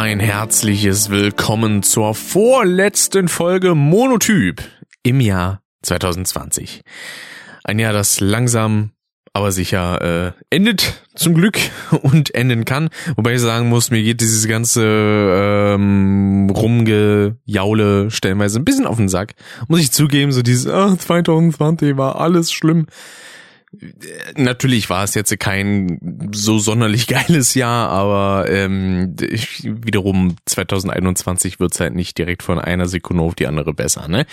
Ein herzliches Willkommen zur vorletzten Folge Monotyp im Jahr 2020. Ein Jahr, das langsam aber sicher äh, endet zum Glück und enden kann. Wobei ich sagen muss, mir geht dieses ganze ähm, Rumgejaule stellenweise ein bisschen auf den Sack. Muss ich zugeben, so dieses ah, 2020 war alles schlimm. Natürlich war es jetzt kein so sonderlich geiles Jahr, aber ähm, ich, wiederum 2021 wird's halt nicht direkt von einer Sekunde auf die andere besser. Ne?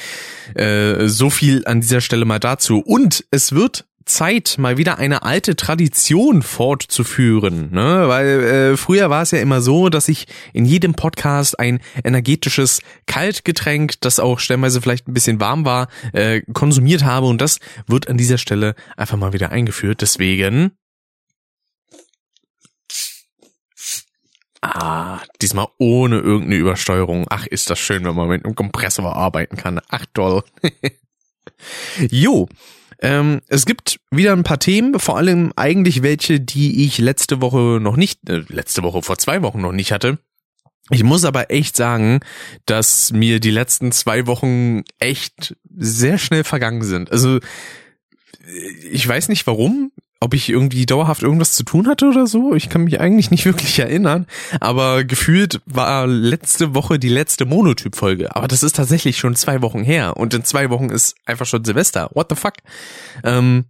Äh, so viel an dieser Stelle mal dazu. Und es wird Zeit, mal wieder eine alte Tradition fortzuführen, ne? Weil äh, früher war es ja immer so, dass ich in jedem Podcast ein energetisches Kaltgetränk, das auch stellenweise vielleicht ein bisschen warm war, äh, konsumiert habe und das wird an dieser Stelle einfach mal wieder eingeführt. Deswegen Ah, diesmal ohne irgendeine Übersteuerung. Ach, ist das schön, wenn man mit einem Kompressor arbeiten kann. Ach, toll. jo, ähm, es gibt wieder ein paar Themen, vor allem eigentlich welche, die ich letzte Woche noch nicht, äh, letzte Woche vor zwei Wochen noch nicht hatte. Ich muss aber echt sagen, dass mir die letzten zwei Wochen echt sehr schnell vergangen sind. Also ich weiß nicht warum ob ich irgendwie dauerhaft irgendwas zu tun hatte oder so. Ich kann mich eigentlich nicht wirklich erinnern. Aber gefühlt war letzte Woche die letzte Monotyp-Folge. Aber das ist tatsächlich schon zwei Wochen her. Und in zwei Wochen ist einfach schon Silvester. What the fuck? Ähm,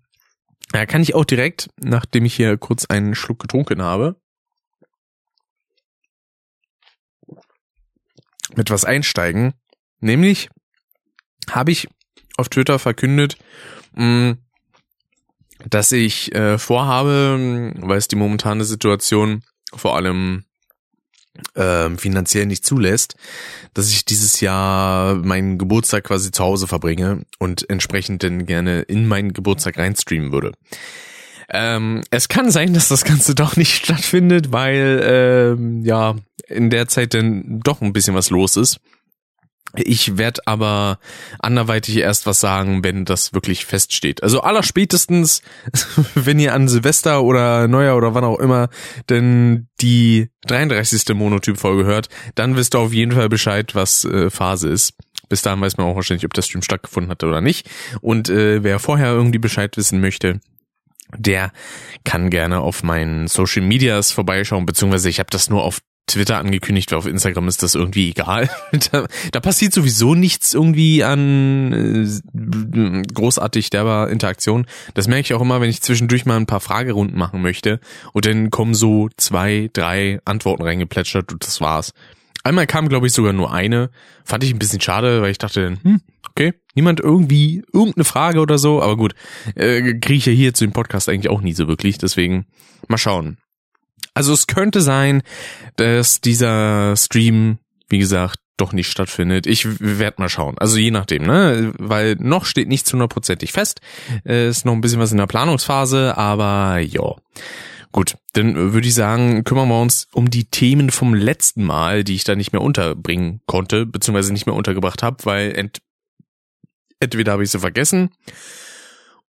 ja, kann ich auch direkt, nachdem ich hier kurz einen Schluck getrunken habe, mit was einsteigen. Nämlich habe ich auf Twitter verkündet, mh, dass ich äh, vorhabe, weil es die momentane Situation vor allem äh, finanziell nicht zulässt, dass ich dieses Jahr meinen Geburtstag quasi zu Hause verbringe und entsprechend dann gerne in meinen Geburtstag reinstreamen würde. Ähm, es kann sein, dass das Ganze doch nicht stattfindet, weil ähm, ja in der Zeit dann doch ein bisschen was los ist. Ich werde aber anderweitig erst was sagen, wenn das wirklich feststeht. Also allerspätestens, wenn ihr an Silvester oder Neujahr oder wann auch immer denn die 33. Monotyp-Folge hört, dann wisst ihr auf jeden Fall Bescheid, was äh, Phase ist. Bis dahin weiß man auch wahrscheinlich, ob der Stream stattgefunden hat oder nicht. Und äh, wer vorher irgendwie Bescheid wissen möchte, der kann gerne auf meinen Social Medias vorbeischauen, beziehungsweise ich habe das nur auf Twitter angekündigt, weil auf Instagram ist das irgendwie egal. da, da passiert sowieso nichts irgendwie an äh, großartig derber Interaktion. Das merke ich auch immer, wenn ich zwischendurch mal ein paar Fragerunden machen möchte und dann kommen so zwei, drei Antworten reingeplätschert und das war's. Einmal kam, glaube ich, sogar nur eine. Fand ich ein bisschen schade, weil ich dachte hm, okay, niemand irgendwie irgendeine Frage oder so, aber gut, äh, kriege ich ja hier zu dem Podcast eigentlich auch nie so wirklich, deswegen mal schauen. Also es könnte sein, dass dieser Stream, wie gesagt, doch nicht stattfindet. Ich werde mal schauen. Also je nachdem, ne? Weil noch steht nichts hundertprozentig fest. Ist noch ein bisschen was in der Planungsphase, aber ja. Gut, dann würde ich sagen, kümmern wir uns um die Themen vom letzten Mal, die ich da nicht mehr unterbringen konnte, beziehungsweise nicht mehr untergebracht habe, weil ent entweder habe ich sie vergessen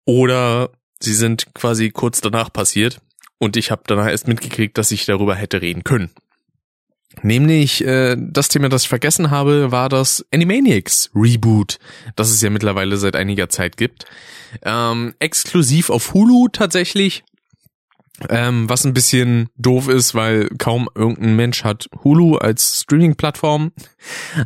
oder sie sind quasi kurz danach passiert. Und ich habe danach erst mitgekriegt, dass ich darüber hätte reden können. Nämlich äh, das Thema, das ich vergessen habe, war das Animaniacs Reboot, das es ja mittlerweile seit einiger Zeit gibt. Ähm, exklusiv auf Hulu tatsächlich. Ähm, was ein bisschen doof ist, weil kaum irgendein Mensch hat Hulu als Streaming-Plattform.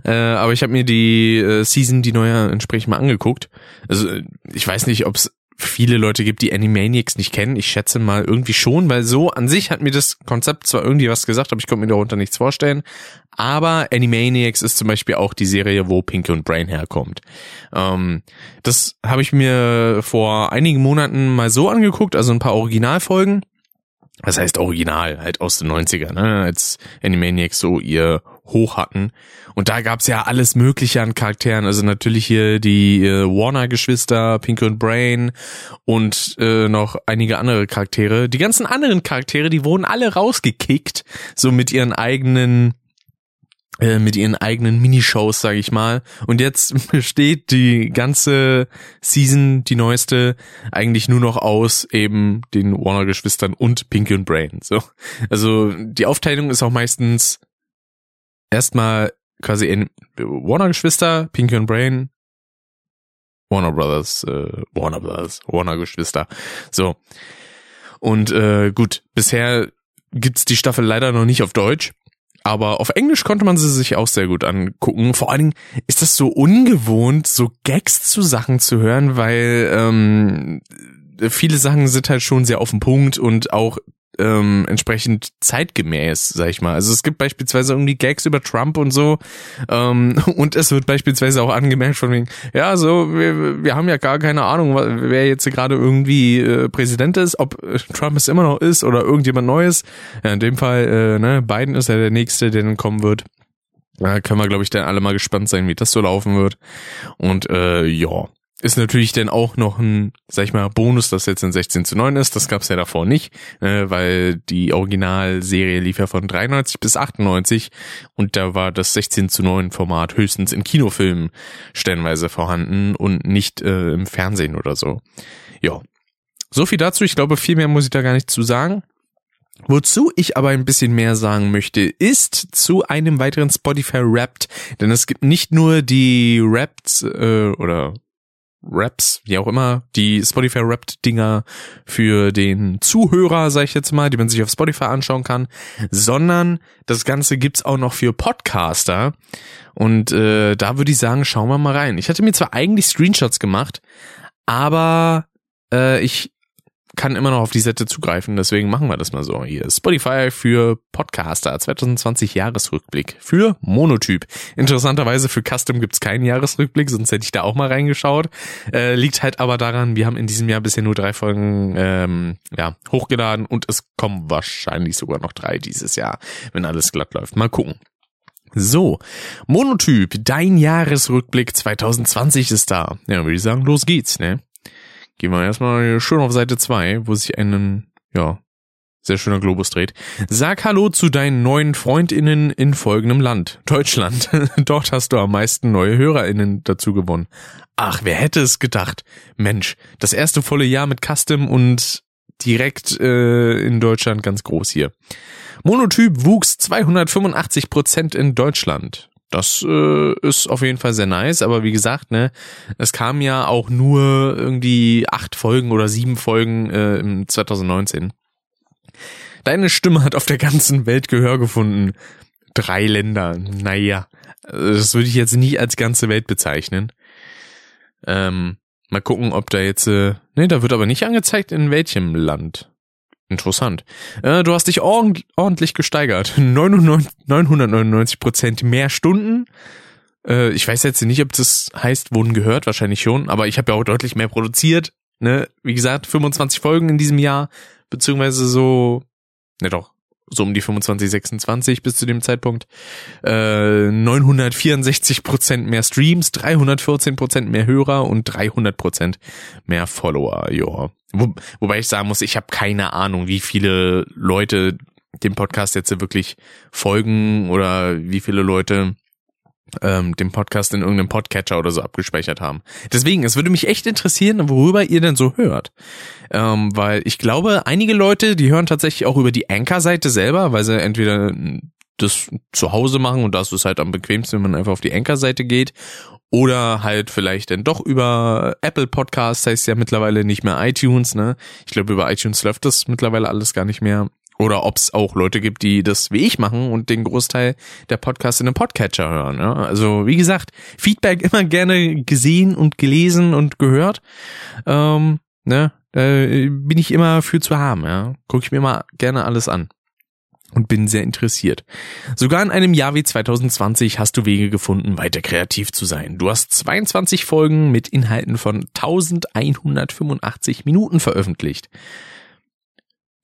Äh, aber ich habe mir die äh, Season, die neue, entsprechend mal angeguckt. Also ich weiß nicht, ob es viele Leute gibt, die Animaniacs nicht kennen. Ich schätze mal irgendwie schon, weil so an sich hat mir das Konzept zwar irgendwie was gesagt, aber ich konnte mir darunter nichts vorstellen. Aber Animaniacs ist zum Beispiel auch die Serie, wo Pinky und Brain herkommt. Ähm, das habe ich mir vor einigen Monaten mal so angeguckt, also ein paar Originalfolgen. Das heißt Original, halt aus den 90er, ne? als Animaniacs so ihr Hoch hatten. Und da gab's ja alles Mögliche an Charakteren. Also natürlich hier die äh, Warner-Geschwister, Pinky und Brain und äh, noch einige andere Charaktere. Die ganzen anderen Charaktere, die wurden alle rausgekickt, so mit ihren eigenen äh, mit ihren eigenen Minishows, sag ich mal. Und jetzt besteht die ganze Season, die neueste, eigentlich nur noch aus eben den Warner-Geschwistern und Pinky und Brain. So. Also die Aufteilung ist auch meistens erstmal quasi in Warner-Geschwister, Pinky und Brain, Warner Brothers, äh, Warner Brothers, Warner-Geschwister. So. Und äh, gut, bisher gibt's die Staffel leider noch nicht auf Deutsch. Aber auf Englisch konnte man sie sich auch sehr gut angucken. Vor allen Dingen ist das so ungewohnt, so Gags zu Sachen zu hören, weil ähm, viele Sachen sind halt schon sehr auf den Punkt und auch ähm, entsprechend zeitgemäß, sag ich mal. Also es gibt beispielsweise irgendwie Gags über Trump und so ähm, und es wird beispielsweise auch angemerkt von wegen, ja, so, wir, wir haben ja gar keine Ahnung, wer jetzt gerade irgendwie äh, Präsident ist, ob äh, Trump es immer noch ist oder irgendjemand Neues. Ja, in dem Fall, äh, ne, Biden ist ja der Nächste, der dann kommen wird. Da können wir, glaube ich, dann alle mal gespannt sein, wie das so laufen wird. Und äh, ja, ist natürlich dann auch noch ein, sag ich mal, Bonus, dass jetzt in 16 zu 9 ist. Das gab's ja davor nicht, äh, weil die Originalserie lief ja von 93 bis 98 und da war das 16 zu 9 Format höchstens in Kinofilmen stellenweise vorhanden und nicht äh, im Fernsehen oder so. Ja. So viel dazu. Ich glaube, viel mehr muss ich da gar nicht zu sagen. Wozu ich aber ein bisschen mehr sagen möchte, ist zu einem weiteren Spotify Wrapped, denn es gibt nicht nur die Wrapped äh, oder Raps, wie auch immer, die Spotify Wrapped Dinger für den Zuhörer, sag ich jetzt mal, die man sich auf Spotify anschauen kann, sondern das Ganze gibt's auch noch für Podcaster. Und äh, da würde ich sagen, schauen wir mal rein. Ich hatte mir zwar eigentlich Screenshots gemacht, aber äh, ich kann immer noch auf die Seite zugreifen, deswegen machen wir das mal so. Hier Spotify für Podcaster 2020 Jahresrückblick für Monotyp. Interessanterweise für Custom gibt's keinen Jahresrückblick, sonst hätte ich da auch mal reingeschaut. Äh, liegt halt aber daran, wir haben in diesem Jahr bisher nur drei Folgen ähm, ja, hochgeladen und es kommen wahrscheinlich sogar noch drei dieses Jahr, wenn alles glatt läuft. Mal gucken. So, Monotyp, dein Jahresrückblick 2020 ist da. Ja, würde ich sagen, los geht's, ne? Gehen wir erstmal schön auf Seite 2, wo sich einen, ja, sehr schöner Globus dreht. Sag Hallo zu deinen neuen FreundInnen in folgendem Land. Deutschland. Dort hast du am meisten neue HörerInnen dazu gewonnen. Ach, wer hätte es gedacht? Mensch, das erste volle Jahr mit Custom und direkt äh, in Deutschland ganz groß hier. Monotyp wuchs 285 Prozent in Deutschland. Das äh, ist auf jeden Fall sehr nice, aber wie gesagt, ne, es kamen ja auch nur irgendwie acht Folgen oder sieben Folgen äh, im 2019. Deine Stimme hat auf der ganzen Welt Gehör gefunden. Drei Länder, naja, das würde ich jetzt nicht als ganze Welt bezeichnen. Ähm, mal gucken, ob da jetzt, äh, ne, da wird aber nicht angezeigt, in welchem Land. Interessant. Äh, du hast dich ordentlich gesteigert. 999 Prozent mehr Stunden. Äh, ich weiß jetzt nicht, ob das heißt, wurden gehört, wahrscheinlich schon, aber ich habe ja auch deutlich mehr produziert. Ne? Wie gesagt, 25 Folgen in diesem Jahr, beziehungsweise so, ne doch, so um die 25, 26 bis zu dem Zeitpunkt. Äh, 964 Prozent mehr Streams, 314 Prozent mehr Hörer und 300 Prozent mehr Follower. Ja. Wo, wobei ich sagen muss, ich habe keine Ahnung, wie viele Leute dem Podcast jetzt wirklich folgen oder wie viele Leute ähm, den Podcast in irgendeinem Podcatcher oder so abgespeichert haben. Deswegen, es würde mich echt interessieren, worüber ihr denn so hört. Ähm, weil ich glaube, einige Leute, die hören tatsächlich auch über die Anchor-Seite selber, weil sie entweder das zu Hause machen und das ist halt am bequemsten, wenn man einfach auf die Anchor-Seite geht. Oder halt vielleicht dann doch über Apple Podcasts, heißt ja mittlerweile nicht mehr iTunes, ne? Ich glaube, über iTunes läuft das mittlerweile alles gar nicht mehr. Oder ob es auch Leute gibt, die das wie ich machen und den Großteil der Podcasts in einem Podcatcher hören. Ja? Also wie gesagt, Feedback immer gerne gesehen und gelesen und gehört. Ähm, ne? Äh, bin ich immer für zu haben. Ja? Gucke ich mir mal gerne alles an und bin sehr interessiert. Sogar in einem Jahr wie 2020 hast du Wege gefunden, weiter kreativ zu sein. Du hast 22 Folgen mit Inhalten von 1185 Minuten veröffentlicht.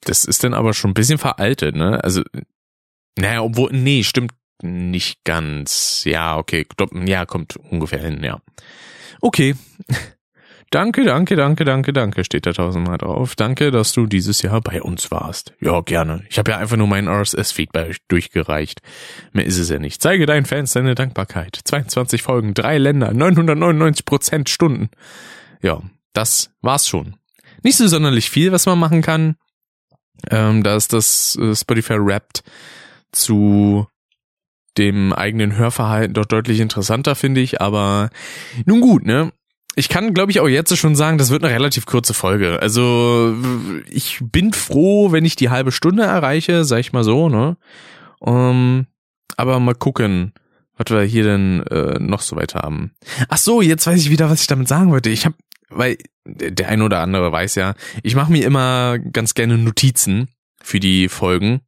Das ist dann aber schon ein bisschen veraltet, ne? Also, naja, obwohl, nee, stimmt nicht ganz. Ja, okay, ja, kommt ungefähr hin, ja. Okay. Danke, danke, danke, danke, danke, steht da tausendmal drauf. Danke, dass du dieses Jahr bei uns warst. Ja, gerne. Ich habe ja einfach nur meinen RSS-Feed durchgereicht. Mehr ist es ja nicht. Zeige deinen Fans deine Dankbarkeit. 22 Folgen, drei Länder, 999 Prozent Stunden. Ja, das war's schon. Nicht so sonderlich viel, was man machen kann ähm, da ist das äh, Spotify Wrapped zu dem eigenen Hörverhalten doch deutlich interessanter, finde ich. Aber nun gut, ne? Ich kann, glaube ich, auch jetzt schon sagen, das wird eine relativ kurze Folge. Also ich bin froh, wenn ich die halbe Stunde erreiche, sag ich mal so, ne? Um, aber mal gucken, was wir hier denn äh, noch so weit haben. Ach so, jetzt weiß ich wieder, was ich damit sagen wollte. Ich habe, weil der ein oder andere weiß ja, ich mache mir immer ganz gerne Notizen für die Folgen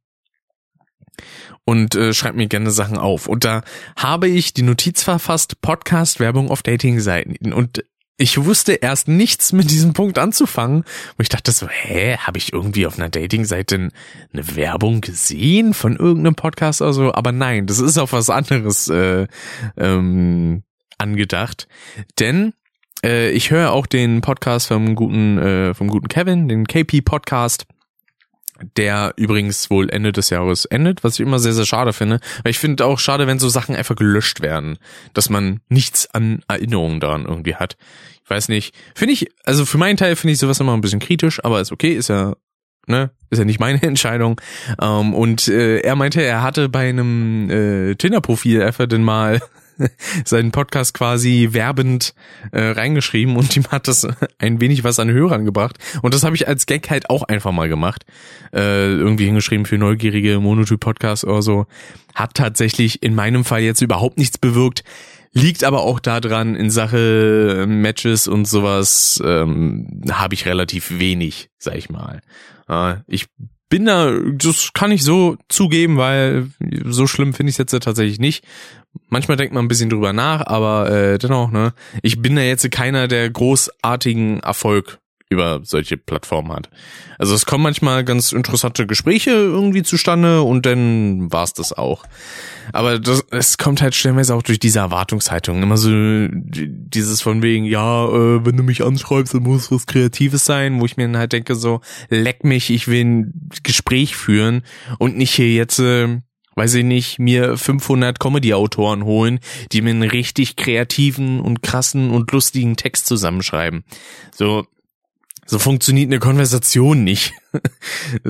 und äh, schreibe mir gerne Sachen auf. Und da habe ich die Notiz verfasst, Podcast-Werbung auf Dating-Seiten. Und ich wusste erst nichts mit diesem Punkt anzufangen, wo ich dachte so, hä, habe ich irgendwie auf einer Dating-Seite eine Werbung gesehen von irgendeinem Podcast oder so? Aber nein, das ist auf was anderes äh, ähm, angedacht. Denn äh, ich höre auch den Podcast vom guten, äh, vom guten Kevin, den KP-Podcast der übrigens wohl Ende des Jahres endet, was ich immer sehr, sehr schade finde. Weil ich finde auch schade, wenn so Sachen einfach gelöscht werden, dass man nichts an Erinnerungen daran irgendwie hat. Ich weiß nicht. Finde ich, also für meinen Teil finde ich sowas immer ein bisschen kritisch, aber ist okay, ist ja, ne, ist ja nicht meine Entscheidung. Ähm, und äh, er meinte, er hatte bei einem äh, Tinder-Profil einfach denn mal seinen Podcast quasi werbend äh, reingeschrieben und ihm hat das ein wenig was an Hörern gebracht. Und das habe ich als Gag halt auch einfach mal gemacht. Äh, irgendwie hingeschrieben für neugierige Monotyp-Podcasts oder so. Hat tatsächlich in meinem Fall jetzt überhaupt nichts bewirkt. Liegt aber auch daran, in Sache Matches und sowas ähm, habe ich relativ wenig, sag ich mal. Äh, ich bin da, das kann ich so zugeben, weil so schlimm finde ich es jetzt tatsächlich nicht. Manchmal denkt man ein bisschen drüber nach, aber äh, dennoch, ne, ich bin da jetzt keiner, der großartigen Erfolg über solche Plattformen hat. Also es kommen manchmal ganz interessante Gespräche irgendwie zustande und dann war's das auch. Aber das, es kommt halt stellenweise auch durch diese Erwartungshaltung. Immer so dieses von wegen, ja, äh, wenn du mich anschreibst, dann muss was Kreatives sein, wo ich mir dann halt denke so, leck mich, ich will ein Gespräch führen und nicht hier jetzt... Äh, weiß ich nicht, mir 500 Comedy-Autoren holen, die mir einen richtig kreativen und krassen und lustigen Text zusammenschreiben. So, so funktioniert eine Konversation nicht.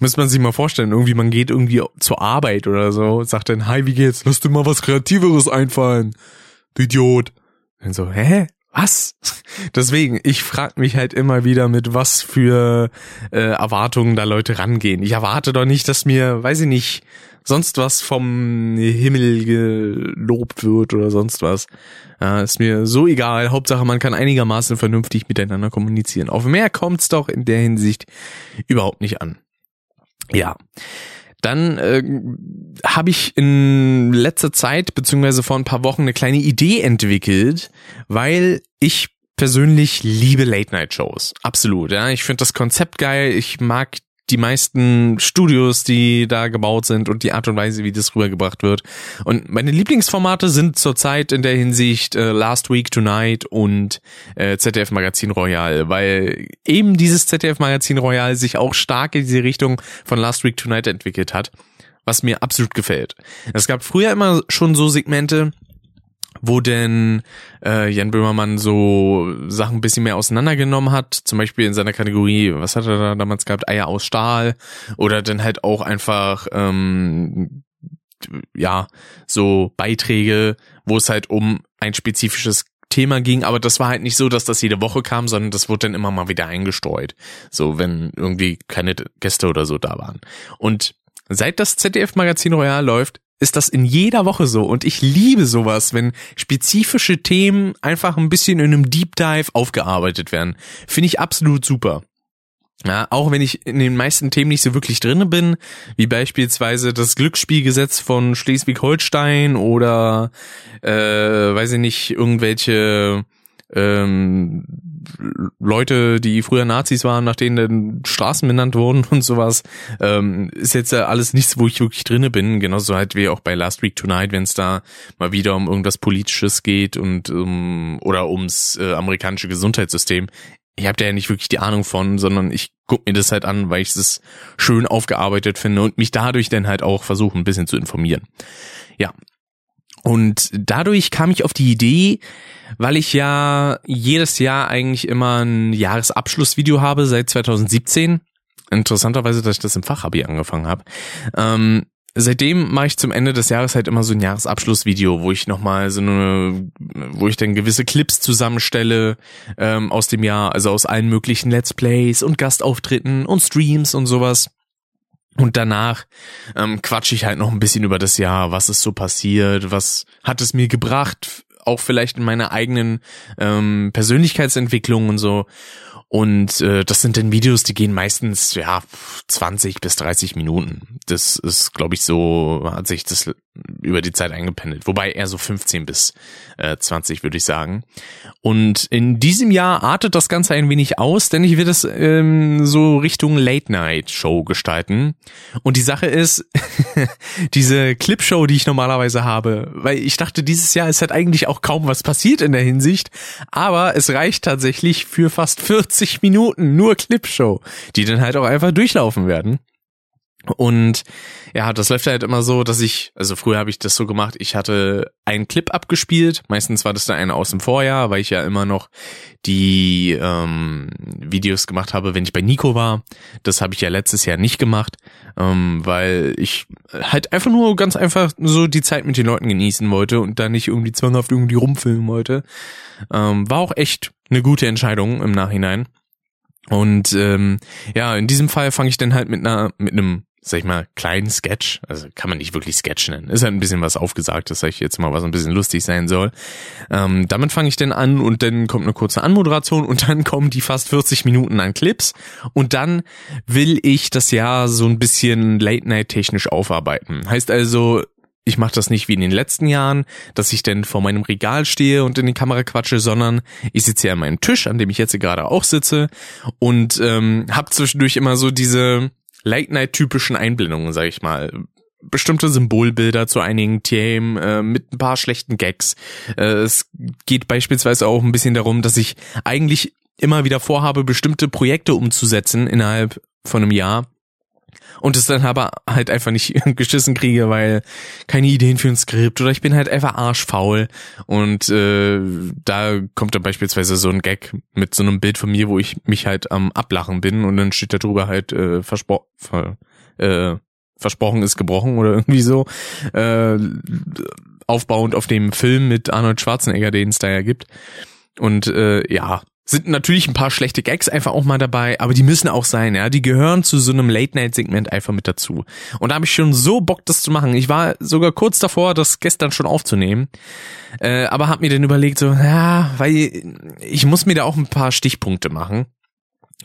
muss man sich mal vorstellen. Irgendwie, man geht irgendwie zur Arbeit oder so, sagt dann, hi, wie geht's? Lass dir mal was Kreativeres einfallen. Du Idiot. Dann so, hä? Was? Deswegen, ich frage mich halt immer wieder, mit was für äh, Erwartungen da Leute rangehen. Ich erwarte doch nicht, dass mir, weiß ich nicht, sonst was vom Himmel gelobt wird oder sonst was. Ja, ist mir so egal. Hauptsache, man kann einigermaßen vernünftig miteinander kommunizieren. Auf mehr kommt's doch in der Hinsicht überhaupt nicht an. Ja. Dann äh, habe ich in letzter Zeit, beziehungsweise vor ein paar Wochen, eine kleine Idee entwickelt, weil ich persönlich liebe Late-Night-Shows. Absolut, ja. Ich finde das Konzept geil. Ich mag die meisten Studios, die da gebaut sind und die Art und Weise, wie das rübergebracht wird. Und meine Lieblingsformate sind zurzeit in der Hinsicht äh, Last Week Tonight und äh, ZDF Magazin Royal, weil eben dieses ZDF Magazin Royal sich auch stark in diese Richtung von Last Week Tonight entwickelt hat, was mir absolut gefällt. Es gab früher immer schon so Segmente, wo denn äh, Jan Böhmermann so Sachen ein bisschen mehr auseinandergenommen hat, zum Beispiel in seiner Kategorie, was hat er da damals gehabt, Eier aus Stahl oder dann halt auch einfach ähm, ja so Beiträge, wo es halt um ein spezifisches Thema ging, aber das war halt nicht so, dass das jede Woche kam, sondern das wurde dann immer mal wieder eingestreut. So, wenn irgendwie keine Gäste oder so da waren. Und seit das ZDF-Magazin Royal läuft, ist das in jeder Woche so. Und ich liebe sowas, wenn spezifische Themen einfach ein bisschen in einem Deep Dive aufgearbeitet werden. Finde ich absolut super. Ja, auch wenn ich in den meisten Themen nicht so wirklich drinne bin, wie beispielsweise das Glücksspielgesetz von Schleswig-Holstein oder äh, weiß ich nicht, irgendwelche ähm, Leute, die früher Nazis waren, nach denen dann Straßen benannt wurden und sowas, ähm, ist jetzt ja alles nichts, wo ich wirklich drinne bin. Genauso halt wie auch bei Last Week Tonight, wenn es da mal wieder um irgendwas Politisches geht und um oder ums äh, amerikanische Gesundheitssystem. Ich habe da ja nicht wirklich die Ahnung von, sondern ich guck mir das halt an, weil ich es schön aufgearbeitet finde und mich dadurch dann halt auch versuche, ein bisschen zu informieren. Ja. Und dadurch kam ich auf die Idee, weil ich ja jedes Jahr eigentlich immer ein Jahresabschlussvideo habe seit 2017. Interessanterweise, dass ich das im Fachabi angefangen habe. Ähm, seitdem mache ich zum Ende des Jahres halt immer so ein Jahresabschlussvideo, wo ich nochmal so eine, wo ich dann gewisse Clips zusammenstelle ähm, aus dem Jahr, also aus allen möglichen Let's Plays und Gastauftritten und Streams und sowas. Und danach ähm, quatsche ich halt noch ein bisschen über das Jahr, was ist so passiert, was hat es mir gebracht, auch vielleicht in meiner eigenen ähm, Persönlichkeitsentwicklung und so. Und äh, das sind dann Videos, die gehen meistens ja 20 bis 30 Minuten. Das ist, glaube ich, so hat sich das über die Zeit eingependelt. Wobei eher so 15 bis äh, 20 würde ich sagen. Und in diesem Jahr artet das Ganze ein wenig aus, denn ich will das ähm, so Richtung Late Night Show gestalten. Und die Sache ist, diese Clipshow, die ich normalerweise habe, weil ich dachte, dieses Jahr ist halt eigentlich auch kaum was passiert in der Hinsicht, aber es reicht tatsächlich für fast 40 40 Minuten nur Clipshow, die dann halt auch einfach durchlaufen werden. Und ja, das läuft halt immer so, dass ich, also früher habe ich das so gemacht, ich hatte einen Clip abgespielt, meistens war das dann einer aus dem Vorjahr, weil ich ja immer noch die ähm, Videos gemacht habe, wenn ich bei Nico war. Das habe ich ja letztes Jahr nicht gemacht, ähm, weil ich halt einfach nur ganz einfach so die Zeit mit den Leuten genießen wollte und da nicht irgendwie zwanghaft irgendwie rumfilmen wollte. Ähm, war auch echt eine gute Entscheidung im Nachhinein. Und ähm, ja, in diesem Fall fange ich dann halt mit einer mit einem sag ich mal, kleinen Sketch, also kann man nicht wirklich Sketch nennen, ist halt ein bisschen was aufgesagt, das sag ich jetzt mal, was ein bisschen lustig sein soll. Ähm, damit fange ich dann an und dann kommt eine kurze Anmoderation und dann kommen die fast 40 Minuten an Clips und dann will ich das Jahr so ein bisschen Late-Night-technisch aufarbeiten. Heißt also, ich mache das nicht wie in den letzten Jahren, dass ich denn vor meinem Regal stehe und in die Kamera quatsche, sondern ich sitze hier an meinem Tisch, an dem ich jetzt gerade auch sitze und ähm, habe zwischendurch immer so diese Late-Night-typischen Einblendungen, sag ich mal bestimmte Symbolbilder zu einigen Themen äh, mit ein paar schlechten Gags. Äh, es geht beispielsweise auch ein bisschen darum, dass ich eigentlich immer wieder vorhabe, bestimmte Projekte umzusetzen innerhalb von einem Jahr und es dann aber halt einfach nicht geschissen kriege, weil keine Ideen für ein Skript oder ich bin halt einfach arschfaul. Und äh, da kommt dann beispielsweise so ein Gag mit so einem Bild von mir, wo ich mich halt am Ablachen bin und dann steht da drüber halt äh, verspro ver äh, versprochen ist gebrochen oder irgendwie so äh, aufbauend auf dem Film mit Arnold Schwarzenegger, den es da ja gibt. Und äh, ja, sind natürlich ein paar schlechte Gags einfach auch mal dabei, aber die müssen auch sein, ja. Die gehören zu so einem Late-Night-Segment einfach mit dazu. Und da habe ich schon so Bock, das zu machen. Ich war sogar kurz davor, das gestern schon aufzunehmen. Äh, aber hab mir dann überlegt, so, ja, weil ich muss mir da auch ein paar Stichpunkte machen.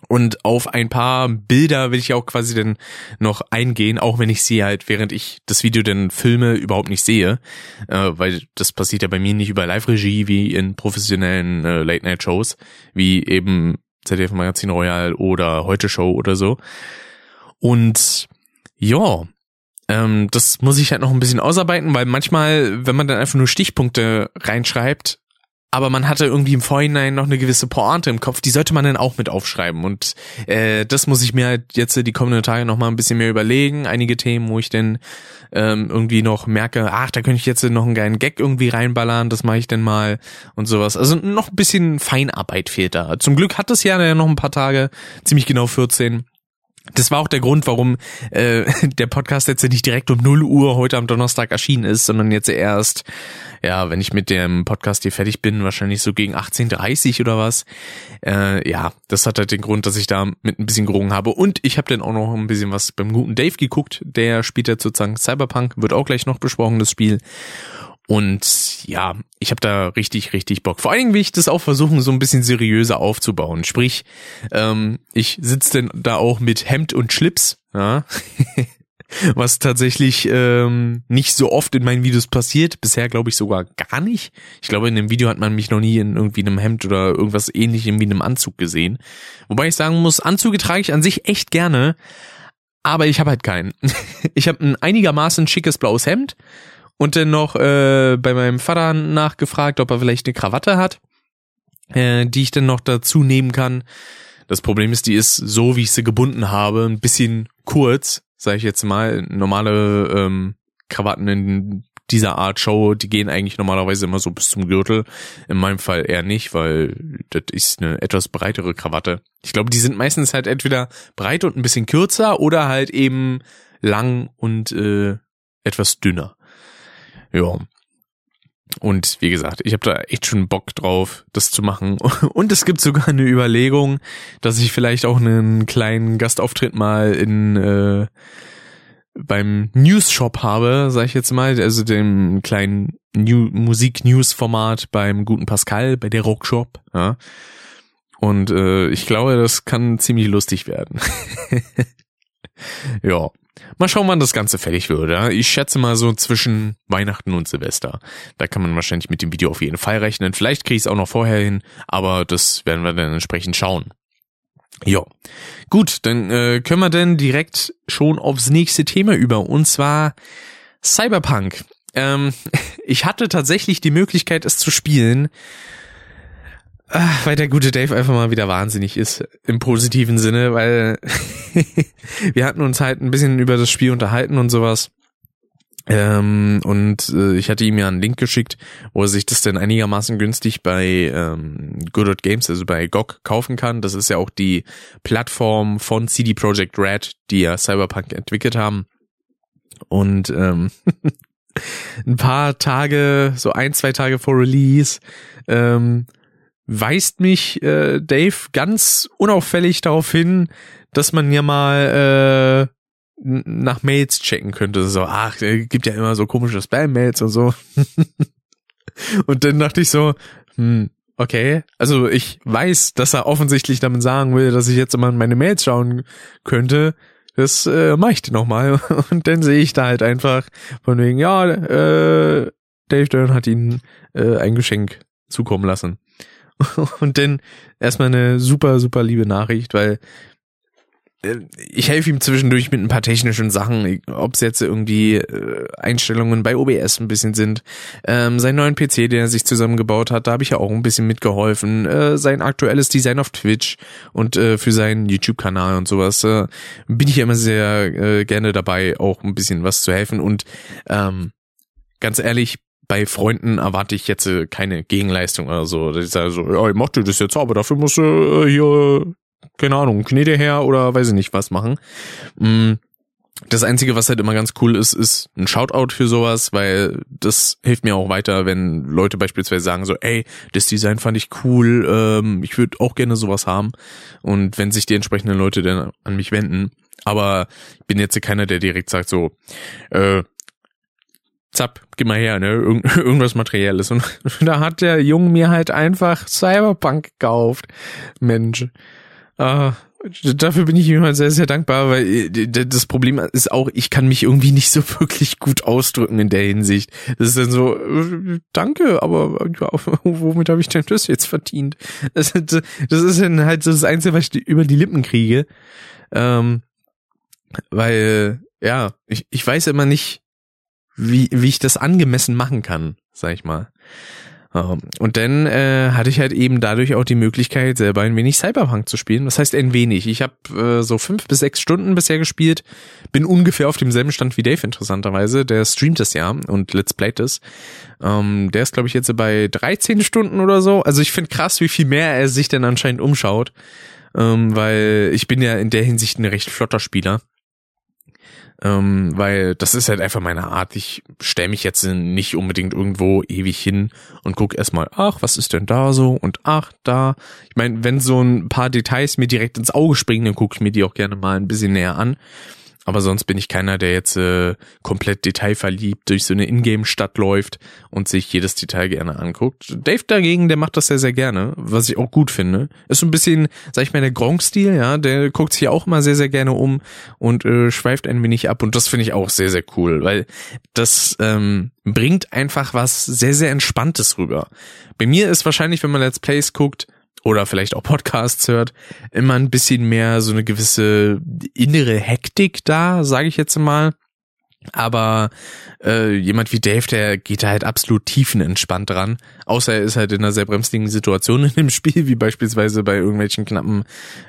Und auf ein paar Bilder will ich auch quasi dann noch eingehen, auch wenn ich sie halt, während ich das Video dann filme, überhaupt nicht sehe. Äh, weil das passiert ja bei mir nicht über Live-Regie wie in professionellen äh, Late-Night-Shows, wie eben ZDF Magazin Royal oder Heute Show oder so. Und ja, ähm, das muss ich halt noch ein bisschen ausarbeiten, weil manchmal, wenn man dann einfach nur Stichpunkte reinschreibt, aber man hatte irgendwie im Vorhinein noch eine gewisse Pointe im Kopf, die sollte man dann auch mit aufschreiben. Und äh, das muss ich mir halt jetzt die kommenden Tage noch mal ein bisschen mehr überlegen. Einige Themen, wo ich dann ähm, irgendwie noch merke, ach, da könnte ich jetzt noch einen geilen Gag irgendwie reinballern, das mache ich dann mal und sowas. Also noch ein bisschen Feinarbeit fehlt da. Zum Glück hat das ja noch ein paar Tage, ziemlich genau 14 das war auch der Grund, warum äh, der Podcast jetzt nicht direkt um 0 Uhr heute am Donnerstag erschienen ist, sondern jetzt erst, ja, wenn ich mit dem Podcast hier fertig bin, wahrscheinlich so gegen 18.30 oder was. Äh, ja, das hat halt den Grund, dass ich da mit ein bisschen gerungen habe. Und ich habe dann auch noch ein bisschen was beim guten Dave geguckt. Der spielt ja sozusagen Cyberpunk, wird auch gleich noch besprochen, das Spiel. Und ja, ich habe da richtig, richtig Bock. Vor allen Dingen will ich das auch versuchen, so ein bisschen seriöser aufzubauen. Sprich, ähm, ich sitze denn da auch mit Hemd und Schlips, ja. was tatsächlich ähm, nicht so oft in meinen Videos passiert. Bisher glaube ich sogar gar nicht. Ich glaube, in dem Video hat man mich noch nie in irgendwie einem Hemd oder irgendwas ähnlichem wie einem Anzug gesehen. Wobei ich sagen muss, Anzüge trage ich an sich echt gerne, aber ich habe halt keinen. ich habe ein einigermaßen schickes blaues Hemd und dann noch äh, bei meinem Vater nachgefragt, ob er vielleicht eine Krawatte hat, äh, die ich dann noch dazu nehmen kann. Das Problem ist, die ist so, wie ich sie gebunden habe, ein bisschen kurz, sage ich jetzt mal. Normale ähm, Krawatten in dieser Art Show, die gehen eigentlich normalerweise immer so bis zum Gürtel. In meinem Fall eher nicht, weil das ist eine etwas breitere Krawatte. Ich glaube, die sind meistens halt entweder breit und ein bisschen kürzer oder halt eben lang und äh, etwas dünner. Ja. Und wie gesagt, ich habe da echt schon Bock drauf, das zu machen. Und es gibt sogar eine Überlegung, dass ich vielleicht auch einen kleinen Gastauftritt mal in äh, beim News Shop habe, sag ich jetzt mal, also dem kleinen New Musik-News-Format beim guten Pascal, bei der Rockshop. Ja. Und äh, ich glaube, das kann ziemlich lustig werden. ja. Mal schauen, wann das Ganze fertig wird. Ja? Ich schätze mal so zwischen Weihnachten und Silvester. Da kann man wahrscheinlich mit dem Video auf jeden Fall rechnen. Vielleicht kriege ich es auch noch vorher hin, aber das werden wir dann entsprechend schauen. Ja, gut, dann äh, können wir dann direkt schon aufs nächste Thema über und zwar Cyberpunk. Ähm, ich hatte tatsächlich die Möglichkeit, es zu spielen Ach, weil der gute Dave einfach mal wieder wahnsinnig ist, im positiven Sinne, weil wir hatten uns halt ein bisschen über das Spiel unterhalten und sowas. Ähm, und äh, ich hatte ihm ja einen Link geschickt, wo er sich das denn einigermaßen günstig bei ähm, Good Old Games, also bei GOG, kaufen kann. Das ist ja auch die Plattform von CD Projekt Red, die ja Cyberpunk entwickelt haben. Und ähm, ein paar Tage, so ein, zwei Tage vor Release, ähm, weist mich äh, Dave ganz unauffällig darauf hin, dass man ja mal äh, nach Mails checken könnte. So, ach, äh, gibt ja immer so komische Spam-Mails und so. und dann dachte ich so, hm, okay. Also ich weiß, dass er offensichtlich damit sagen will, dass ich jetzt immer in meine Mails schauen könnte. Das äh, mache ich nochmal. Und dann sehe ich da halt einfach von wegen, ja, äh, Dave Dern hat ihnen äh, ein Geschenk zukommen lassen. Und dann erstmal eine super, super liebe Nachricht, weil äh, ich helfe ihm zwischendurch mit ein paar technischen Sachen, ob es jetzt irgendwie äh, Einstellungen bei OBS ein bisschen sind. Ähm, seinen neuen PC, den er sich zusammengebaut hat, da habe ich ja auch ein bisschen mitgeholfen. Äh, sein aktuelles Design auf Twitch und äh, für seinen YouTube-Kanal und sowas äh, bin ich immer sehr äh, gerne dabei, auch ein bisschen was zu helfen. Und ähm, ganz ehrlich, bei Freunden erwarte ich jetzt äh, keine Gegenleistung oder so. Ich sage so, ja, ich mochte das jetzt, aber dafür musst du äh, hier, keine Ahnung, Knete her oder weiß ich nicht was machen. Mm, das Einzige, was halt immer ganz cool ist, ist ein Shoutout für sowas, weil das hilft mir auch weiter, wenn Leute beispielsweise sagen so, ey, das Design fand ich cool, ähm, ich würde auch gerne sowas haben. Und wenn sich die entsprechenden Leute dann an mich wenden, aber ich bin jetzt keiner, der direkt sagt so, äh, zapp, gib mal her, ne? Irgend, irgendwas Materielles. Und da hat der Junge mir halt einfach Cyberpunk gekauft. Mensch. Äh, dafür bin ich ihm halt sehr, sehr dankbar, weil äh, das Problem ist auch, ich kann mich irgendwie nicht so wirklich gut ausdrücken in der Hinsicht. Das ist dann so, äh, danke, aber womit habe ich denn das jetzt verdient? Das, das ist dann halt so das Einzige, was ich über die Lippen kriege. Ähm, weil, ja, ich, ich weiß immer nicht, wie, wie ich das angemessen machen kann, sag ich mal. Ähm, und dann äh, hatte ich halt eben dadurch auch die Möglichkeit, selber ein wenig Cyberpunk zu spielen. Was heißt ein wenig? Ich habe äh, so fünf bis sechs Stunden bisher gespielt, bin ungefähr auf demselben Stand wie Dave interessanterweise. Der streamt es ja und Let's Playt es. Ähm, der ist, glaube ich, jetzt bei 13 Stunden oder so. Also ich finde krass, wie viel mehr er sich denn anscheinend umschaut. Ähm, weil ich bin ja in der Hinsicht ein recht flotter Spieler. Ähm, weil das ist halt einfach meine Art. Ich stelle mich jetzt nicht unbedingt irgendwo ewig hin und guck erstmal, ach, was ist denn da so und ach, da. Ich meine, wenn so ein paar Details mir direkt ins Auge springen, dann gucke ich mir die auch gerne mal ein bisschen näher an. Aber sonst bin ich keiner, der jetzt äh, komplett detailverliebt durch so eine Ingame-Stadt läuft und sich jedes Detail gerne anguckt. Dave dagegen, der macht das sehr, sehr gerne, was ich auch gut finde. Ist so ein bisschen, sag ich mal, der Gronk-Stil, ja, der guckt sich auch immer sehr, sehr gerne um und äh, schweift ein wenig ab und das finde ich auch sehr, sehr cool, weil das ähm, bringt einfach was sehr, sehr Entspanntes rüber. Bei mir ist wahrscheinlich, wenn man Let's Plays guckt, oder vielleicht auch Podcasts hört, immer ein bisschen mehr so eine gewisse innere Hektik da, sage ich jetzt mal. Aber äh, jemand wie Dave, der geht da halt absolut tiefenentspannt dran. Außer er ist halt in einer sehr bremsligen Situation in dem Spiel, wie beispielsweise bei irgendwelchen knappen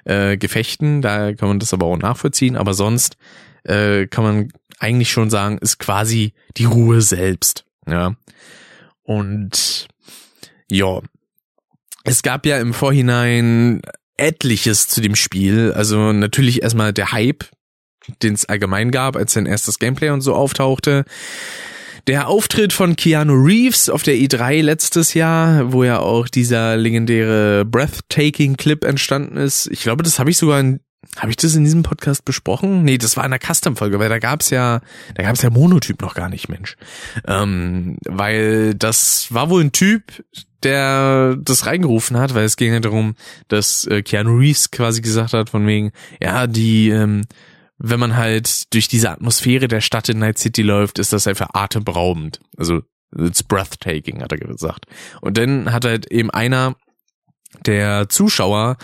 äh, Gefechten. Da kann man das aber auch nachvollziehen. Aber sonst äh, kann man eigentlich schon sagen, ist quasi die Ruhe selbst. Ja. Und ja, es gab ja im Vorhinein etliches zu dem Spiel. Also natürlich erstmal der Hype, den es allgemein gab, als sein erstes Gameplay und so auftauchte. Der Auftritt von Keanu Reeves auf der E3 letztes Jahr, wo ja auch dieser legendäre Breathtaking Clip entstanden ist. Ich glaube, das habe ich sogar in habe ich das in diesem Podcast besprochen? Nee, das war in der Custom-Folge, weil da gab's ja, da gab's ja Monotyp noch gar nicht, Mensch. Ähm, weil das war wohl ein Typ, der das reingerufen hat, weil es ging ja darum, dass äh, Keanu Reeves quasi gesagt hat, von wegen, ja, die, ähm, wenn man halt durch diese Atmosphäre der Stadt in Night City läuft, ist das einfach atemberaubend. Also, it's breathtaking, hat er gesagt. Und dann hat halt eben einer der Zuschauer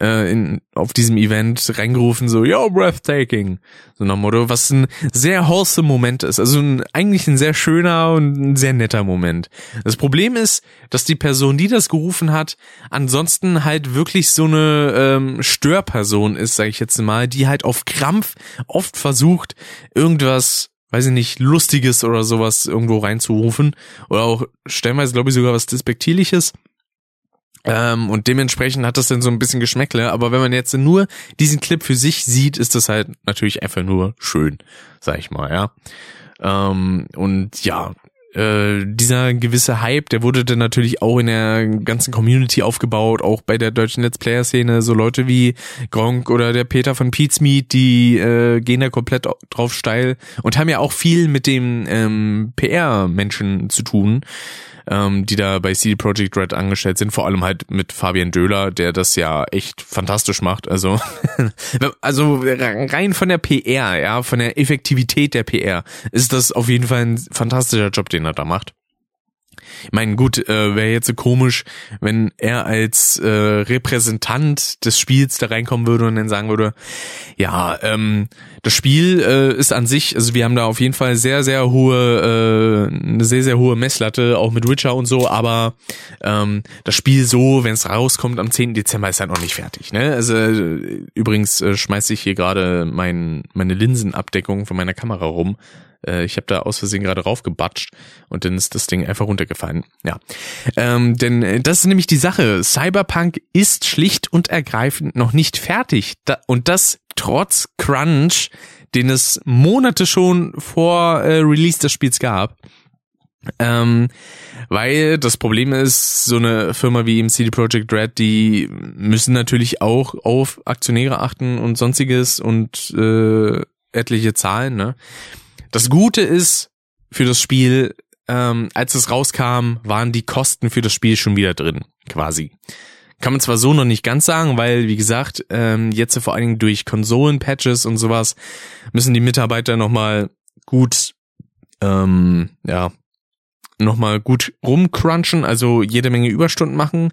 äh, in, auf diesem Event reingerufen, so, yo, breathtaking. So nach Motto, was ein sehr wholesome Moment ist. Also ein, eigentlich ein sehr schöner und ein sehr netter Moment. Das Problem ist, dass die Person, die das gerufen hat, ansonsten halt wirklich so eine ähm, Störperson ist, sage ich jetzt mal, die halt auf Krampf oft versucht, irgendwas weiß ich nicht, Lustiges oder sowas irgendwo reinzurufen. Oder auch stellenweise, glaube ich, sogar was Despektierliches. Ähm, und dementsprechend hat das dann so ein bisschen Geschmäckle. Aber wenn man jetzt nur diesen Clip für sich sieht, ist das halt natürlich einfach nur schön, sag ich mal, ja. Ähm, und ja, äh, dieser gewisse Hype, der wurde dann natürlich auch in der ganzen Community aufgebaut, auch bei der deutschen Let's Player Szene, so Leute wie Gronk oder der Peter von Pete's Meet, die äh, gehen da komplett drauf steil und haben ja auch viel mit dem ähm, PR-Menschen zu tun ähm, die da bei CD Projekt Red angestellt sind, vor allem halt mit Fabian Döhler, der das ja echt fantastisch macht. Also, also rein von der PR, ja, von der Effektivität der PR ist das auf jeden Fall ein fantastischer Job, den er da macht. Ich meine, gut, äh, wäre jetzt so komisch, wenn er als äh, Repräsentant des Spiels da reinkommen würde und dann sagen würde, ja, ähm, das Spiel äh, ist an sich, also wir haben da auf jeden Fall sehr, sehr hohe, äh, eine sehr, sehr hohe Messlatte, auch mit Witcher und so, aber ähm, das Spiel so, wenn es rauskommt am 10. Dezember, ist halt noch nicht fertig. Ne? Also äh, übrigens äh, schmeiße ich hier gerade mein, meine Linsenabdeckung von meiner Kamera rum. Äh, ich habe da aus Versehen gerade raufgebatscht und dann ist das Ding einfach runtergefallen. Ja, ähm, denn äh, das ist nämlich die Sache. Cyberpunk ist schlicht und ergreifend noch nicht fertig da, und das trotz Crunch, den es Monate schon vor äh, Release des Spiels gab. Ähm, weil das Problem ist, so eine Firma wie im CD Projekt Red, die müssen natürlich auch auf Aktionäre achten und sonstiges und äh, etliche Zahlen, ne? Das Gute ist für das Spiel, ähm, als es rauskam, waren die Kosten für das Spiel schon wieder drin, quasi. Kann man zwar so noch nicht ganz sagen, weil, wie gesagt, ähm, jetzt vor allen Dingen durch Konsolen-Patches und sowas müssen die Mitarbeiter nochmal gut, ähm, ja, nochmal gut rumcrunchen, also jede Menge Überstunden machen.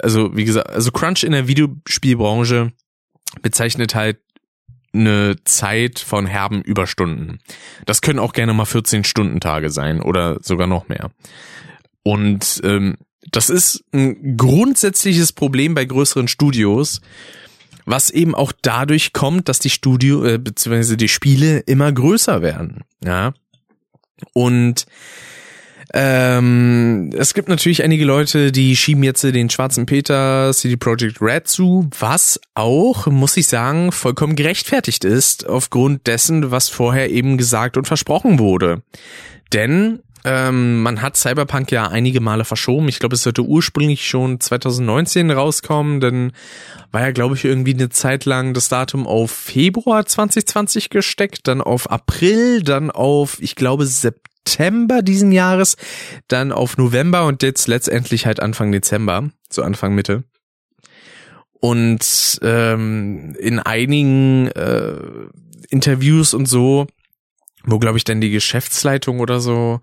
Also, wie gesagt, also Crunch in der Videospielbranche bezeichnet halt eine Zeit von herben Überstunden. Das können auch gerne mal 14 Stunden Tage sein oder sogar noch mehr. Und ähm, das ist ein grundsätzliches Problem bei größeren Studios, was eben auch dadurch kommt, dass die Studio äh, bzw. die Spiele immer größer werden. Ja. Und ähm, es gibt natürlich einige Leute, die schieben jetzt den schwarzen Peter CD Projekt Red zu, was auch, muss ich sagen, vollkommen gerechtfertigt ist, aufgrund dessen, was vorher eben gesagt und versprochen wurde. Denn ähm, man hat Cyberpunk ja einige Male verschoben. Ich glaube, es sollte ursprünglich schon 2019 rauskommen, dann war ja, glaube ich, irgendwie eine Zeit lang das Datum auf Februar 2020 gesteckt, dann auf April, dann auf, ich glaube, September diesen Jahres, dann auf November und jetzt letztendlich halt Anfang Dezember, so Anfang Mitte. Und ähm, in einigen äh, Interviews und so wo glaube ich dann die Geschäftsleitung oder so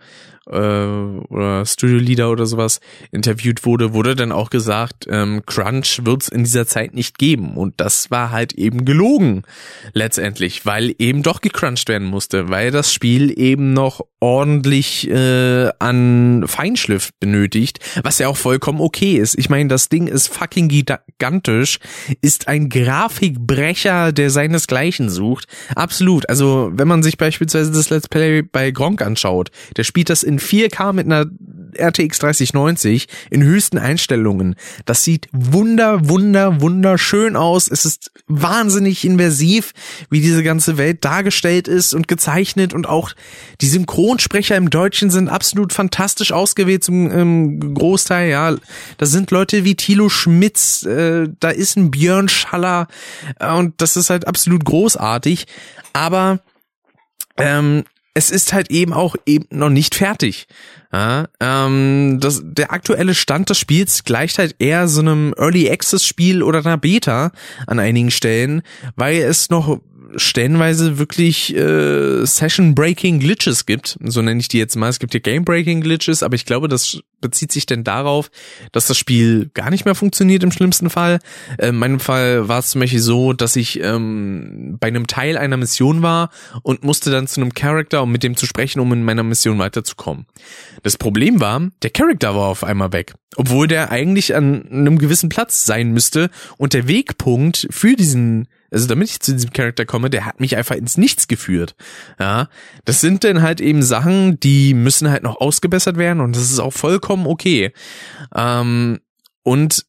äh, oder Studio Leader oder sowas interviewt wurde, wurde dann auch gesagt, ähm, Crunch wird's in dieser Zeit nicht geben und das war halt eben gelogen letztendlich, weil eben doch gecrunched werden musste, weil das Spiel eben noch ordentlich äh, an Feinschliff benötigt, was ja auch vollkommen okay ist. Ich meine, das Ding ist fucking gigantisch, ist ein Grafikbrecher, der seinesgleichen sucht. Absolut. Also wenn man sich beispielsweise das Let's Play bei Gronk anschaut, der spielt das in 4K mit einer RTX 3090 in höchsten Einstellungen. Das sieht wunder, wunder, wunderschön aus. Es ist wahnsinnig inversiv, wie diese ganze Welt dargestellt ist und gezeichnet und auch die Synchronsprecher im Deutschen sind absolut fantastisch ausgewählt zum ähm, Großteil. Ja, da sind Leute wie Thilo Schmitz, äh, da ist ein Björn Schaller äh, und das ist halt absolut großartig. Aber ähm, es ist halt eben auch eben noch nicht fertig. Ja, ähm, das, der aktuelle Stand des Spiels gleicht halt eher so einem Early Access Spiel oder einer Beta an einigen Stellen, weil es noch stellenweise wirklich äh, Session-Breaking Glitches gibt. So nenne ich die jetzt mal. Es gibt hier Game-Breaking Glitches, aber ich glaube, das bezieht sich denn darauf, dass das Spiel gar nicht mehr funktioniert im schlimmsten Fall. Äh, in meinem Fall war es zum Beispiel so, dass ich ähm, bei einem Teil einer Mission war und musste dann zu einem Charakter, um mit dem zu sprechen, um in meiner Mission weiterzukommen. Das Problem war, der Charakter war auf einmal weg, obwohl der eigentlich an einem gewissen Platz sein müsste und der Wegpunkt für diesen also damit ich zu diesem Charakter komme, der hat mich einfach ins Nichts geführt. Ja, das sind dann halt eben Sachen, die müssen halt noch ausgebessert werden und das ist auch vollkommen okay. Ähm, und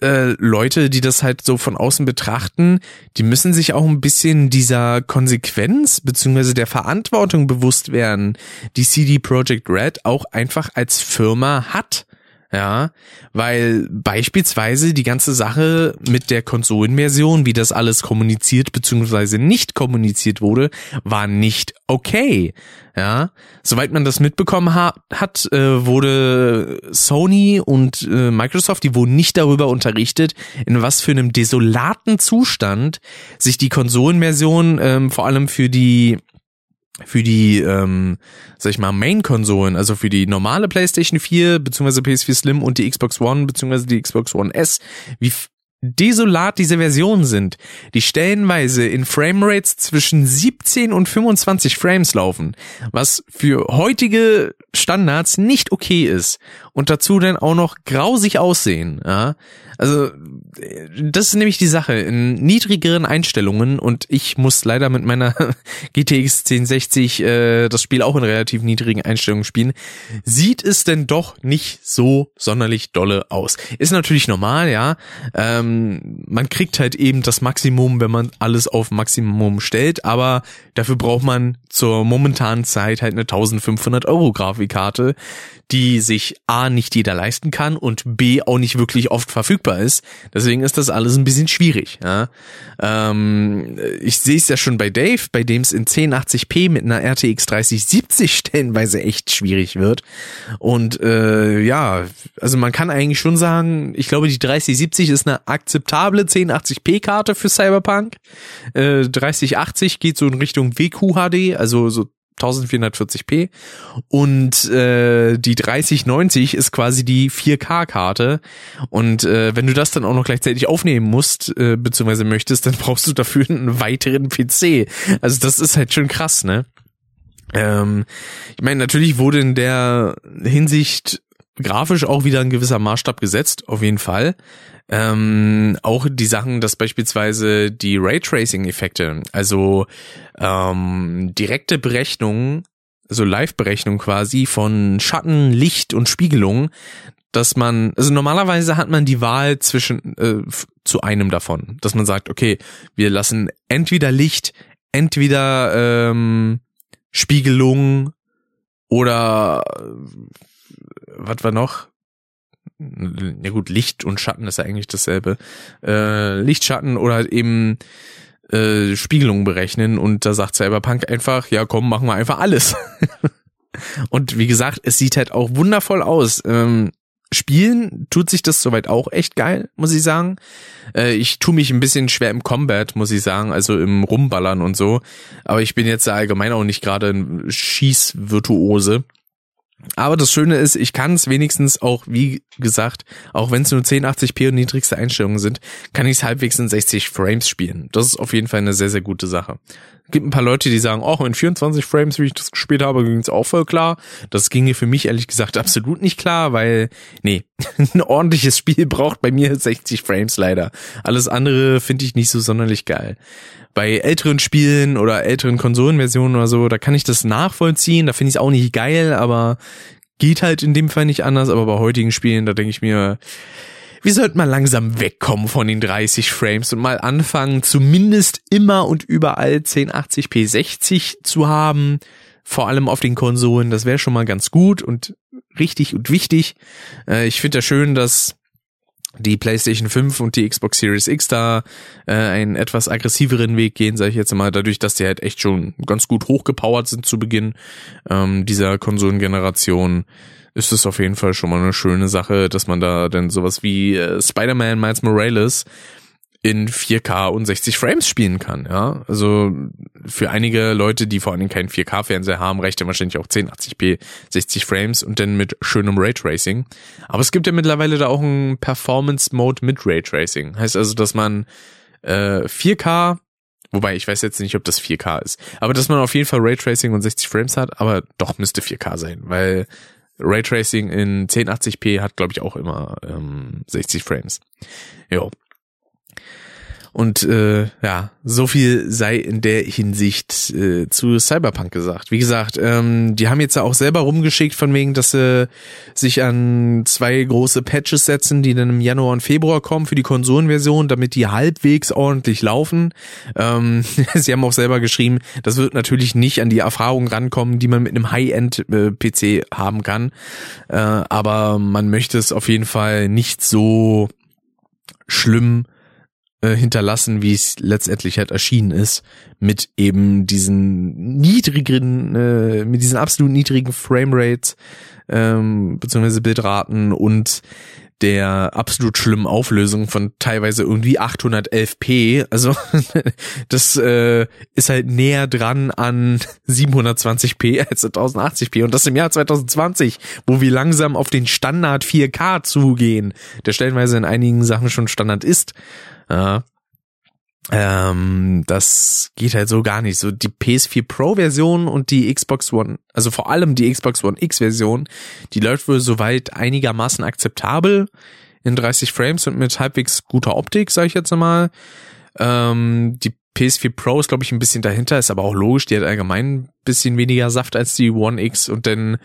äh, Leute, die das halt so von außen betrachten, die müssen sich auch ein bisschen dieser Konsequenz beziehungsweise der Verantwortung bewusst werden, die CD Projekt Red auch einfach als Firma hat. Ja, weil beispielsweise die ganze Sache mit der Konsolenversion, wie das alles kommuniziert bzw. nicht kommuniziert wurde, war nicht okay. Ja, soweit man das mitbekommen ha hat, äh, wurde Sony und äh, Microsoft, die wurden nicht darüber unterrichtet, in was für einem desolaten Zustand sich die Konsolenversion ähm, vor allem für die für die, ähm, sag ich mal, Main-Konsolen, also für die normale PlayStation 4 beziehungsweise PS4 Slim und die Xbox One beziehungsweise die Xbox One S, wie desolat diese Versionen sind, die stellenweise in Framerates zwischen 17 und 25 Frames laufen, was für heutige Standards nicht okay ist und dazu dann auch noch grausig aussehen, ja. Also, das ist nämlich die Sache. In niedrigeren Einstellungen, und ich muss leider mit meiner GTX 1060 äh, das Spiel auch in relativ niedrigen Einstellungen spielen, sieht es denn doch nicht so sonderlich dolle aus. Ist natürlich normal, ja. Ähm, man kriegt halt eben das Maximum, wenn man alles auf Maximum stellt, aber dafür braucht man zur momentanen Zeit halt eine 1500 Euro Grafikkarte, die sich A nicht jeder leisten kann und B auch nicht wirklich oft verfügbar ist. Deswegen ist das alles ein bisschen schwierig. Ja? Ähm, ich sehe es ja schon bei Dave, bei dem es in 1080p mit einer RTX 3070 stellenweise echt schwierig wird. Und äh, ja, also man kann eigentlich schon sagen, ich glaube die 3070 ist eine akzeptable 1080p Karte für Cyberpunk. Äh, 3080 geht so in Richtung WQHD, also so 1440p und äh, die 3090 ist quasi die 4K-Karte und äh, wenn du das dann auch noch gleichzeitig aufnehmen musst äh, beziehungsweise möchtest, dann brauchst du dafür einen weiteren PC. Also das ist halt schon krass, ne? Ähm, ich meine, natürlich wurde in der Hinsicht grafisch auch wieder ein gewisser Maßstab gesetzt, auf jeden Fall. Ähm, auch die Sachen, dass beispielsweise die Raytracing-Effekte, also ähm, direkte Berechnungen, also Live-Berechnung quasi von Schatten, Licht und Spiegelung, dass man, also normalerweise hat man die Wahl zwischen äh, zu einem davon, dass man sagt, okay, wir lassen entweder Licht, entweder ähm, Spiegelung oder was war noch? ja gut, Licht und Schatten ist ja eigentlich dasselbe. Äh, Licht, Schatten oder halt eben äh, Spiegelungen berechnen und da sagt Cyberpunk einfach, ja komm, machen wir einfach alles. und wie gesagt, es sieht halt auch wundervoll aus. Ähm, Spielen tut sich das soweit auch echt geil, muss ich sagen. Äh, ich tue mich ein bisschen schwer im Combat, muss ich sagen, also im Rumballern und so. Aber ich bin jetzt allgemein auch nicht gerade ein Schießvirtuose. Aber das Schöne ist, ich kann es wenigstens auch, wie gesagt, auch wenn es nur 1080p und niedrigste Einstellungen sind, kann ich es halbwegs in 60 Frames spielen. Das ist auf jeden Fall eine sehr, sehr gute Sache. Gibt ein paar Leute, die sagen, auch oh, in 24 Frames, wie ich das gespielt habe, ging es auch voll klar. Das ging mir für mich ehrlich gesagt absolut nicht klar, weil, nee, ein ordentliches Spiel braucht bei mir 60 Frames leider. Alles andere finde ich nicht so sonderlich geil bei älteren Spielen oder älteren Konsolenversionen oder so, da kann ich das nachvollziehen, da finde ich es auch nicht geil, aber geht halt in dem Fall nicht anders, aber bei heutigen Spielen, da denke ich mir, wir sollten mal langsam wegkommen von den 30 Frames und mal anfangen, zumindest immer und überall 1080p 60 zu haben. Vor allem auf den Konsolen, das wäre schon mal ganz gut und richtig und wichtig. Äh, ich finde ja schön, dass die PlayStation 5 und die Xbox Series X da äh, einen etwas aggressiveren Weg gehen, sage ich jetzt mal, dadurch, dass die halt echt schon ganz gut hochgepowert sind zu Beginn ähm, dieser Konsolengeneration ist es auf jeden Fall schon mal eine schöne Sache, dass man da dann sowas wie äh, Spider-Man Miles Morales in 4K und 60 Frames spielen kann, ja. Also für einige Leute, die vor allen Dingen keinen 4K-Fernseher haben, reicht ja wahrscheinlich auch 1080p 60 Frames und dann mit schönem Raytracing. Aber es gibt ja mittlerweile da auch einen Performance-Mode mit Raytracing. Heißt also, dass man äh, 4K, wobei ich weiß jetzt nicht, ob das 4K ist, aber dass man auf jeden Fall Raytracing und 60 Frames hat, aber doch müsste 4K sein, weil Raytracing in 1080p hat, glaube ich, auch immer ähm, 60 Frames. Jo. Und äh, ja, so viel sei in der Hinsicht äh, zu Cyberpunk gesagt. Wie gesagt, ähm, die haben jetzt auch selber rumgeschickt von wegen, dass sie sich an zwei große Patches setzen, die dann im Januar und Februar kommen für die Konsolenversion, damit die halbwegs ordentlich laufen. Ähm, sie haben auch selber geschrieben, das wird natürlich nicht an die Erfahrung rankommen, die man mit einem High-End-PC äh, haben kann. Äh, aber man möchte es auf jeden Fall nicht so schlimm äh, hinterlassen, wie es letztendlich halt erschienen ist, mit eben diesen niedrigen, äh, mit diesen absolut niedrigen Framerates, ähm, beziehungsweise Bildraten und der absolut schlimmen Auflösung von teilweise irgendwie 811p. Also das äh, ist halt näher dran an 720p als 1080p und das im Jahr 2020, wo wir langsam auf den Standard 4K zugehen, der stellenweise in einigen Sachen schon Standard ist. Ja. Ähm, das geht halt so gar nicht. So die PS4 Pro Version und die Xbox One, also vor allem die Xbox One X Version, die läuft wohl soweit einigermaßen akzeptabel in 30 Frames und mit halbwegs guter Optik, sage ich jetzt mal. Ähm, die PS4 Pro ist, glaube ich, ein bisschen dahinter, ist aber auch logisch, die hat allgemein ein bisschen weniger Saft als die One X und dann,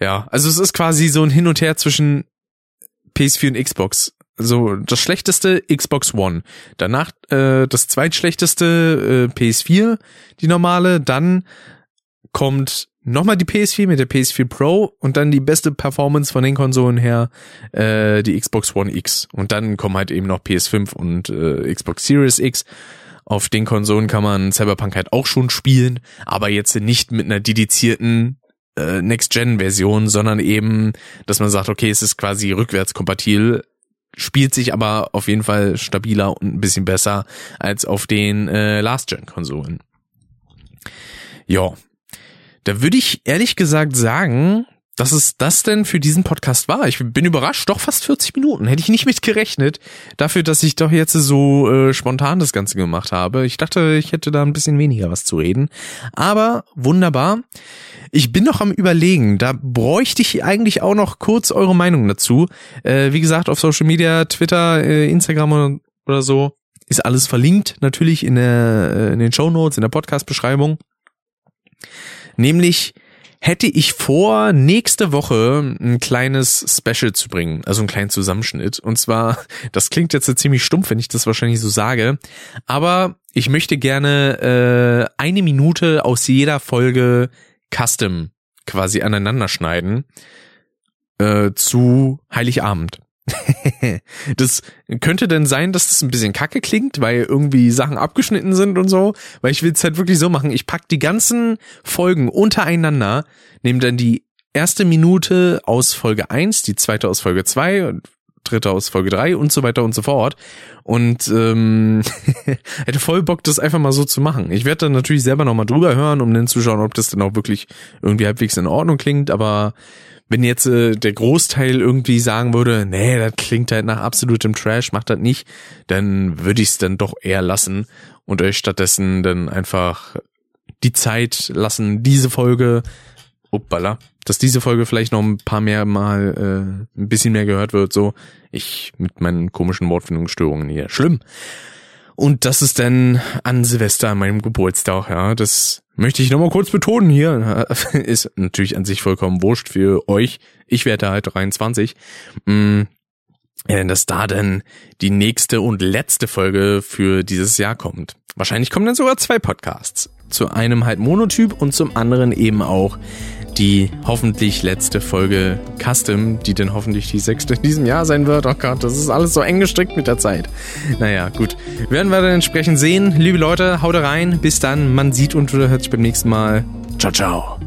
ja, also es ist quasi so ein Hin und Her zwischen PS4 und Xbox so das schlechteste Xbox One, danach äh, das zweitschlechteste äh, PS4, die normale, dann kommt nochmal die PS4 mit der PS4 Pro und dann die beste Performance von den Konsolen her äh, die Xbox One X. Und dann kommen halt eben noch PS5 und äh, Xbox Series X. Auf den Konsolen kann man Cyberpunk halt auch schon spielen, aber jetzt nicht mit einer dedizierten äh, Next-Gen-Version, sondern eben, dass man sagt, okay, es ist quasi rückwärtskompatibel spielt sich aber auf jeden Fall stabiler und ein bisschen besser als auf den äh, Last-Gen-Konsolen. Ja, da würde ich ehrlich gesagt sagen, dass es das denn für diesen Podcast war. Ich bin überrascht, doch fast 40 Minuten. Hätte ich nicht mit gerechnet, dafür, dass ich doch jetzt so äh, spontan das Ganze gemacht habe. Ich dachte, ich hätte da ein bisschen weniger was zu reden. Aber wunderbar. Ich bin noch am überlegen, da bräuchte ich eigentlich auch noch kurz eure Meinung dazu. Äh, wie gesagt, auf Social Media, Twitter, äh, Instagram oder so, ist alles verlinkt, natürlich in, der, äh, in den Show Notes, in der Podcast-Beschreibung. Nämlich hätte ich vor, nächste Woche ein kleines Special zu bringen, also einen kleinen Zusammenschnitt. Und zwar, das klingt jetzt ziemlich stumpf, wenn ich das wahrscheinlich so sage, aber ich möchte gerne äh, eine Minute aus jeder Folge Custom quasi aneinander schneiden äh, zu Heiligabend. das könnte denn sein, dass das ein bisschen kacke klingt, weil irgendwie Sachen abgeschnitten sind und so, weil ich will es halt wirklich so machen, ich pack die ganzen Folgen untereinander, nehme dann die erste Minute aus Folge 1, die zweite aus Folge 2 und dritte aus Folge 3 und so weiter und so fort. Und ähm, hätte voll Bock, das einfach mal so zu machen. Ich werde dann natürlich selber nochmal drüber hören, um dann zu schauen, ob das dann auch wirklich irgendwie halbwegs in Ordnung klingt. Aber wenn jetzt äh, der Großteil irgendwie sagen würde, nee, das klingt halt nach absolutem Trash, macht das nicht, dann würde ich es dann doch eher lassen und euch stattdessen dann einfach die Zeit lassen, diese Folge, uppala, dass diese Folge vielleicht noch ein paar mehr Mal äh, ein bisschen mehr gehört wird, so ich mit meinen komischen Wortfindungsstörungen hier. Schlimm. Und das ist dann an Silvester an meinem Geburtstag, ja. Das möchte ich nochmal kurz betonen hier, ist natürlich an sich vollkommen wurscht für euch. Ich werde halt 23. Mm, dass da dann die nächste und letzte Folge für dieses Jahr kommt. Wahrscheinlich kommen dann sogar zwei Podcasts. Zu einem halt Monotyp und zum anderen eben auch die hoffentlich letzte Folge Custom, die dann hoffentlich die sechste in diesem Jahr sein wird. Oh Gott, das ist alles so eng gestrickt mit der Zeit. Naja, gut. Werden wir dann entsprechend sehen. Liebe Leute, haut rein. Bis dann. Man sieht und hört sich beim nächsten Mal. Ciao, ciao.